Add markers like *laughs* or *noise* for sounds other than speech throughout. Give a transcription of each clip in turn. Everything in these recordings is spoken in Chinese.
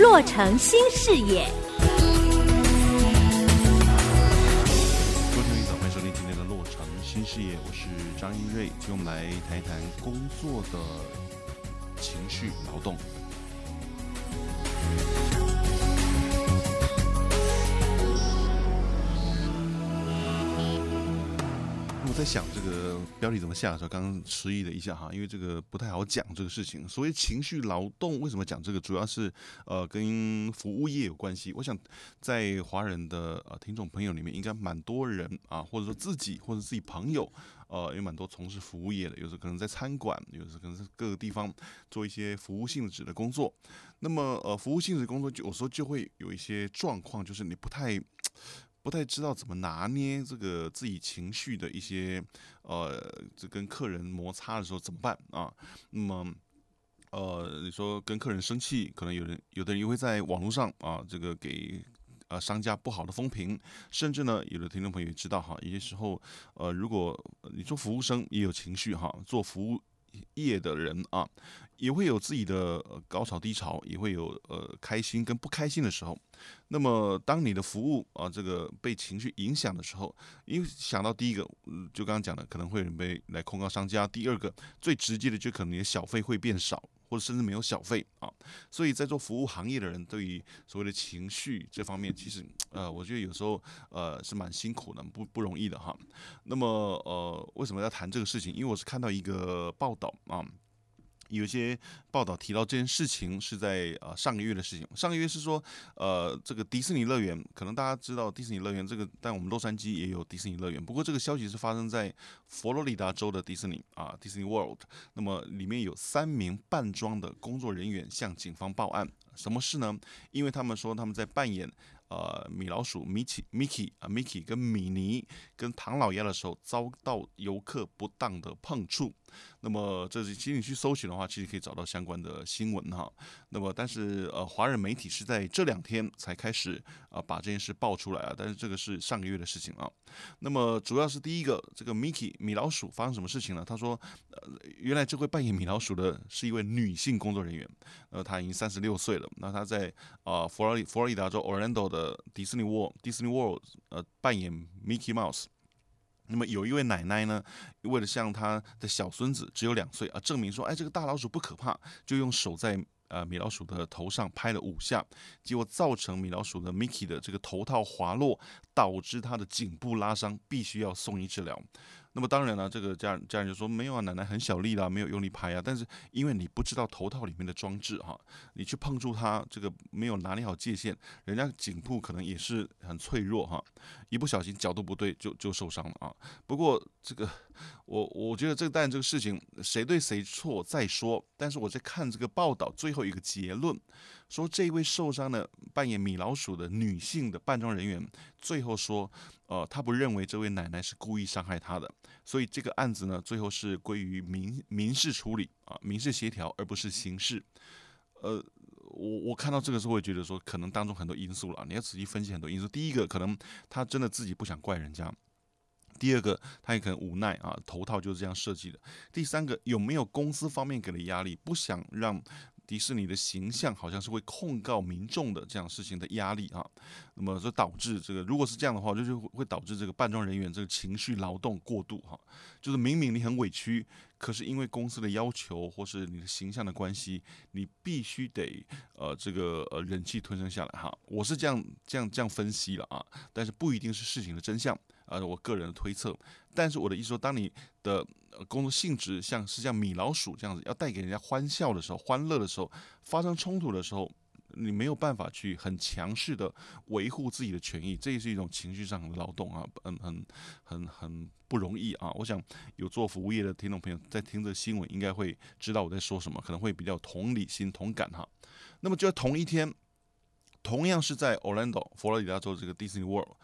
洛城新视野。各位朋友早，欢迎收听今天的洛城新视野，我是张一瑞，今天我们来谈一谈工作的情绪劳动。在想这个标题怎么下的时候，刚刚迟疑了一下哈，因为这个不太好讲这个事情。所谓情绪劳动，为什么讲这个？主要是呃跟服务业有关系。我想在华人的呃听众朋友里面，应该蛮多人啊，或者说自己或者自己朋友，呃，有蛮多从事服务业的，有时候可能在餐馆，有时可能在各个地方做一些服务性质的工作。那么呃，服务性质的工作有时候就会有一些状况，就是你不太。不太知道怎么拿捏这个自己情绪的一些，呃，这跟客人摩擦的时候怎么办啊？那么，呃，你说跟客人生气，可能有人有的人又会在网络上啊，这个给呃商家不好的风评，甚至呢，有的听众朋友也知道哈，有些时候，呃，如果你说服务生也有情绪哈，做服务业的人啊。也会有自己的呃高潮低潮，也会有呃开心跟不开心的时候。那么，当你的服务啊这个被情绪影响的时候，因为想到第一个，就刚刚讲的，可能会有人被来控告商家；第二个，最直接的就可能你的小费会变少，或者甚至没有小费啊。所以在做服务行业的人，对于所谓的情绪这方面，其实呃，我觉得有时候呃是蛮辛苦的，不不容易的哈。那么呃，为什么要谈这个事情？因为我是看到一个报道啊。有些报道提到这件事情是在呃上个月的事情。上个月是说，呃，这个迪士尼乐园，可能大家知道迪士尼乐园这个，但我们洛杉矶也有迪士尼乐园。不过这个消息是发生在佛罗里达州的迪士尼啊，迪士尼 World。那么里面有三名扮装的工作人员向警方报案，什么事呢？因为他们说他们在扮演。呃，米老鼠米奇、米奇啊，米奇跟米妮跟唐老鸭的时候，遭到游客不当的碰触。那么，这是其实你去搜寻的话，其实可以找到相关的新闻哈。那么，但是呃，华人媒体是在这两天才开始啊、把这件事爆出来啊。但是这个是上个月的事情啊。那么，主要是第一个，这个米奇米老鼠发生什么事情呢？他说，呃，原来这位扮演米老鼠的是一位女性工作人员，呃，她已经三十六岁了。那她在啊、佛罗里佛罗里达州 Orlando 的。呃，迪士尼 World，迪士尼 World，呃，扮演 Mickey Mouse。那么有一位奶奶呢，为了向她的小孙子只有两岁啊，证明说，哎，这个大老鼠不可怕，就用手在呃米老鼠的头上拍了五下，结果造成米老鼠的 Mickey 的这个头套滑落，导致他的颈部拉伤，必须要送医治疗。那么当然了，这个家家人就说没有啊，奶奶很小力的，没有用力拍啊。但是因为你不知道头套里面的装置哈，你去碰触它，这个没有拿捏好界限，人家颈部可能也是很脆弱哈，一不小心角度不对就就受伤了啊。不过这个我我觉得这个但这个事情谁对谁错再说，但是我在看这个报道最后一个结论。说这位受伤的扮演米老鼠的女性的扮装人员，最后说，呃，他不认为这位奶奶是故意伤害她的，所以这个案子呢，最后是归于民民事处理啊，民事协调，而不是刑事。呃，我我看到这个时候会觉得说，可能当中很多因素了，你要仔细分析很多因素。第一个，可能他真的自己不想怪人家；第二个，他也可能无奈啊，头套就是这样设计的；第三个，有没有公司方面给的压力，不想让。迪士尼的形象好像是会控告民众的这样事情的压力啊，那么就导致这个，如果是这样的话，就是会导致这个扮装人员这个情绪劳动过度哈，就是明明你很委屈，可是因为公司的要求或是你的形象的关系，你必须得呃这个呃忍气吞声下来哈，我是这样这样这样分析了啊，但是不一定是事情的真相。呃，我个人的推测，但是我的意思说，当你的工作性质像是像米老鼠这样子，要带给人家欢笑的时候、欢乐的时候，发生冲突的时候，你没有办法去很强势的维护自己的权益，这也是一种情绪上的劳动啊，很很很很不容易啊。我想有做服务业的听众朋友在听这个新闻，应该会知道我在说什么，可能会比较同理心、同感哈。那么就在同一天，同样是在 Orlando 佛罗里达州这个 Disney World。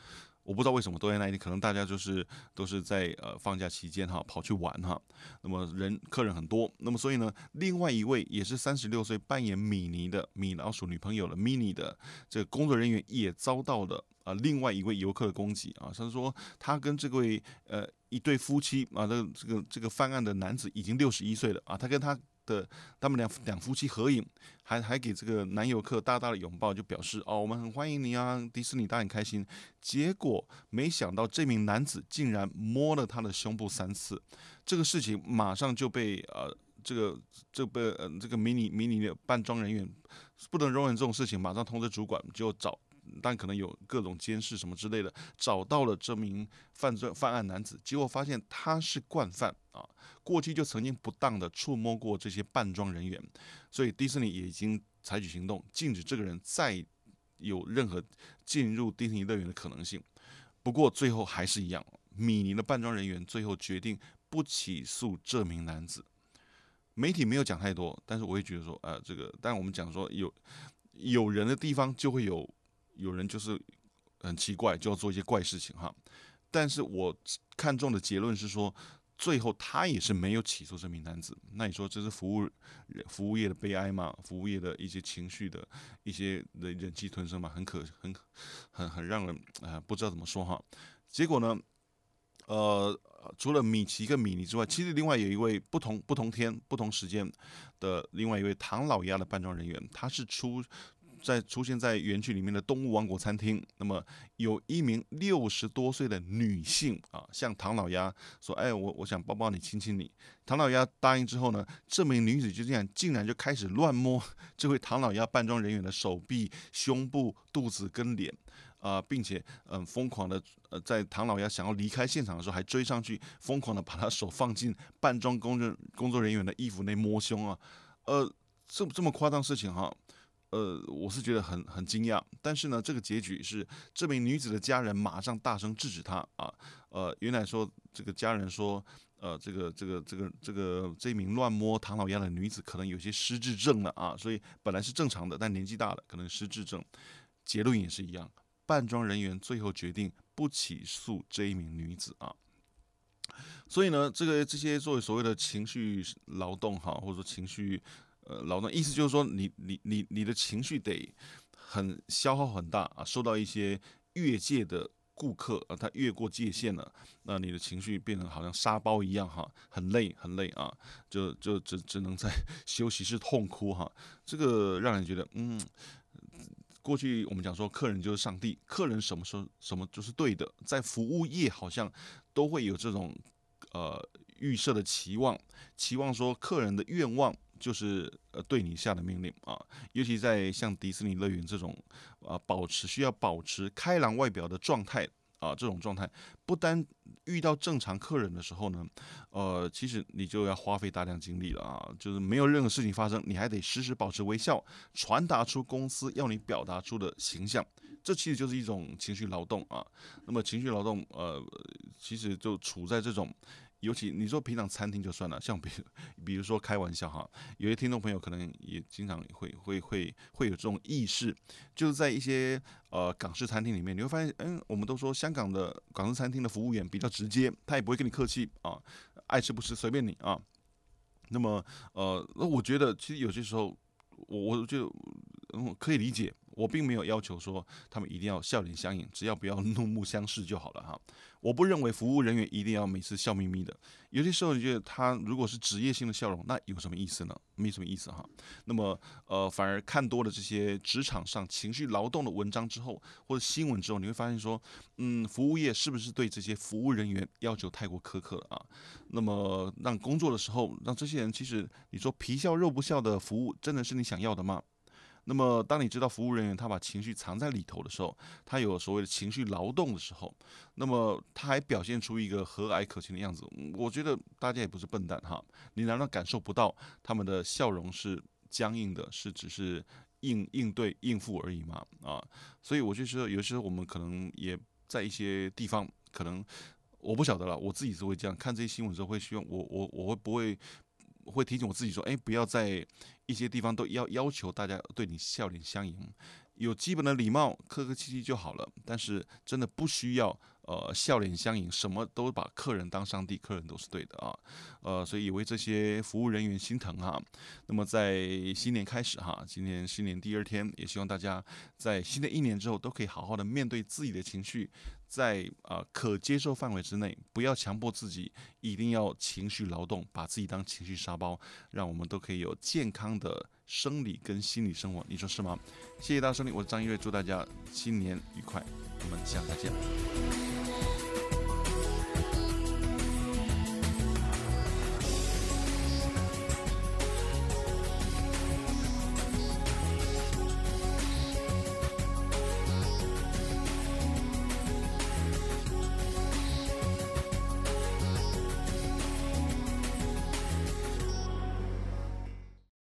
我不知道为什么都在那一天，可能大家就是都是在呃放假期间哈跑去玩哈，那么人客人很多，那么所以呢，另外一位也是三十六岁扮演米妮的米老鼠女朋友的 mini 的这个工作人员也遭到了啊另外一位游客的攻击啊，他说他跟这位呃一对夫妻啊，这个这个这个犯案的男子已经六十一岁了啊，他跟他的他们两两夫妻合影，还还给这个男游客大大的拥抱，就表示哦，我们很欢迎你啊，迪士尼大很开心。结果没想到这名男子竟然摸了他的胸部三次，这个事情马上就被呃这个这个被呃这个迷你迷你的扮装人员不能容忍这种事情，马上通知主管就找。但可能有各种监视什么之类的，找到了这名犯罪犯案男子，结果发现他是惯犯啊，过去就曾经不当的触摸过这些扮装人员，所以迪士尼也已经采取行动，禁止这个人再有任何进入迪士尼乐园的可能性。不过最后还是一样，米妮的扮装人员最后决定不起诉这名男子。媒体没有讲太多，但是我也觉得说，呃，这个，但我们讲说有有人的地方就会有。有人就是很奇怪，就要做一些怪事情哈。但是我看中的结论是说，最后他也是没有起诉这名男子。那你说这是服务服务业的悲哀吗？服务业的一些情绪的一些的忍气吞声嘛，很可很很很让人啊、不知道怎么说哈。结果呢，呃，除了米奇跟米妮之外，其实另外有一位不同不同天不同时间的另外一位唐老鸭的扮装人员，他是出。在出现在园区里面的动物王国餐厅，那么有一名六十多岁的女性啊，向唐老鸭说：“哎，我我想抱抱你，亲亲你。”唐老鸭答应之后呢，这名女子就这样竟然就开始乱摸这位唐老鸭扮装人员的手臂、胸部、肚子跟脸啊，并且嗯疯狂的呃在唐老鸭想要离开现场的时候，还追上去疯狂的把他手放进扮装工人工作人员的衣服内摸胸啊，呃，这这么夸张事情哈。呃，我是觉得很很惊讶，但是呢，这个结局是这名女子的家人马上大声制止她啊。呃，原来说这个家人说，呃，这个这个这个这个这名乱摸唐老鸭的女子可能有些失智症了啊，所以本来是正常的，但年纪大了可能失智症。结论也是一样，扮装人员最后决定不起诉这一名女子啊。所以呢，这个这些作为所谓的情绪劳动哈，或者说情绪。呃，劳动意思就是说你，你你你的情绪得很消耗很大啊，受到一些越界的顾客啊，他越过界限了，那你的情绪变成好像沙包一样哈，很累很累啊，就就只只能在休息室痛哭哈，这个让人觉得，嗯，过去我们讲说客人就是上帝，客人什么时候什么就是对的，在服务业好像都会有这种呃预设的期望，期望说客人的愿望。就是呃，对你下的命令啊，尤其在像迪士尼乐园这种啊，保持需要保持开朗外表的状态啊，这种状态，不单遇到正常客人的时候呢，呃，其实你就要花费大量精力了啊，就是没有任何事情发生，你还得时时保持微笑，传达出公司要你表达出的形象，这其实就是一种情绪劳动啊。那么情绪劳动，呃，其实就处在这种。尤其你说平常餐厅就算了，像比如 *laughs* 比如说开玩笑哈，有些听众朋友可能也经常会会会会有这种意识，就是在一些呃港式餐厅里面，你会发现，嗯，我们都说香港的港式餐厅的服务员比较直接，他也不会跟你客气啊，爱吃不吃随便你啊。那么呃，那我觉得其实有些时候，我我就嗯可以理解。我并没有要求说他们一定要笑脸相迎，只要不要怒目相视就好了哈。我不认为服务人员一定要每次笑眯眯的，有些时候你觉得他如果是职业性的笑容，那有什么意思呢？没什么意思哈。那么呃，反而看多了这些职场上情绪劳动的文章之后，或者新闻之后，你会发现说，嗯，服务业是不是对这些服务人员要求太过苛刻了啊？那么让工作的时候，让这些人其实你说皮笑肉不笑的服务，真的是你想要的吗？那么，当你知道服务人员他把情绪藏在里头的时候，他有所谓的情绪劳动的时候，那么他还表现出一个和蔼可亲的样子，我觉得大家也不是笨蛋哈。你难道感受不到他们的笑容是僵硬的，是只是应应对应付而已吗？啊，所以我就说，有时候我们可能也在一些地方，可能我不晓得了，我自己是会这样看这些新闻之后，会希望我我我会不会。会提醒我自己说，哎，不要在一些地方都要要求大家对你笑脸相迎，有基本的礼貌，客客气气就好了。但是真的不需要呃笑脸相迎，什么都把客人当上帝，客人都是对的啊，呃，所以也为这些服务人员心疼哈。那么在新年开始哈，今年新年第二天，也希望大家在新的一年之后都可以好好的面对自己的情绪，在啊、可接受范围之内，不要强迫自己一定要情绪劳动，把自己当情绪沙包，让我们都可以有健康的生理跟心理生活，你说是吗？谢谢大家收听，我是张一瑞，祝大家新年愉快，我们下次再见。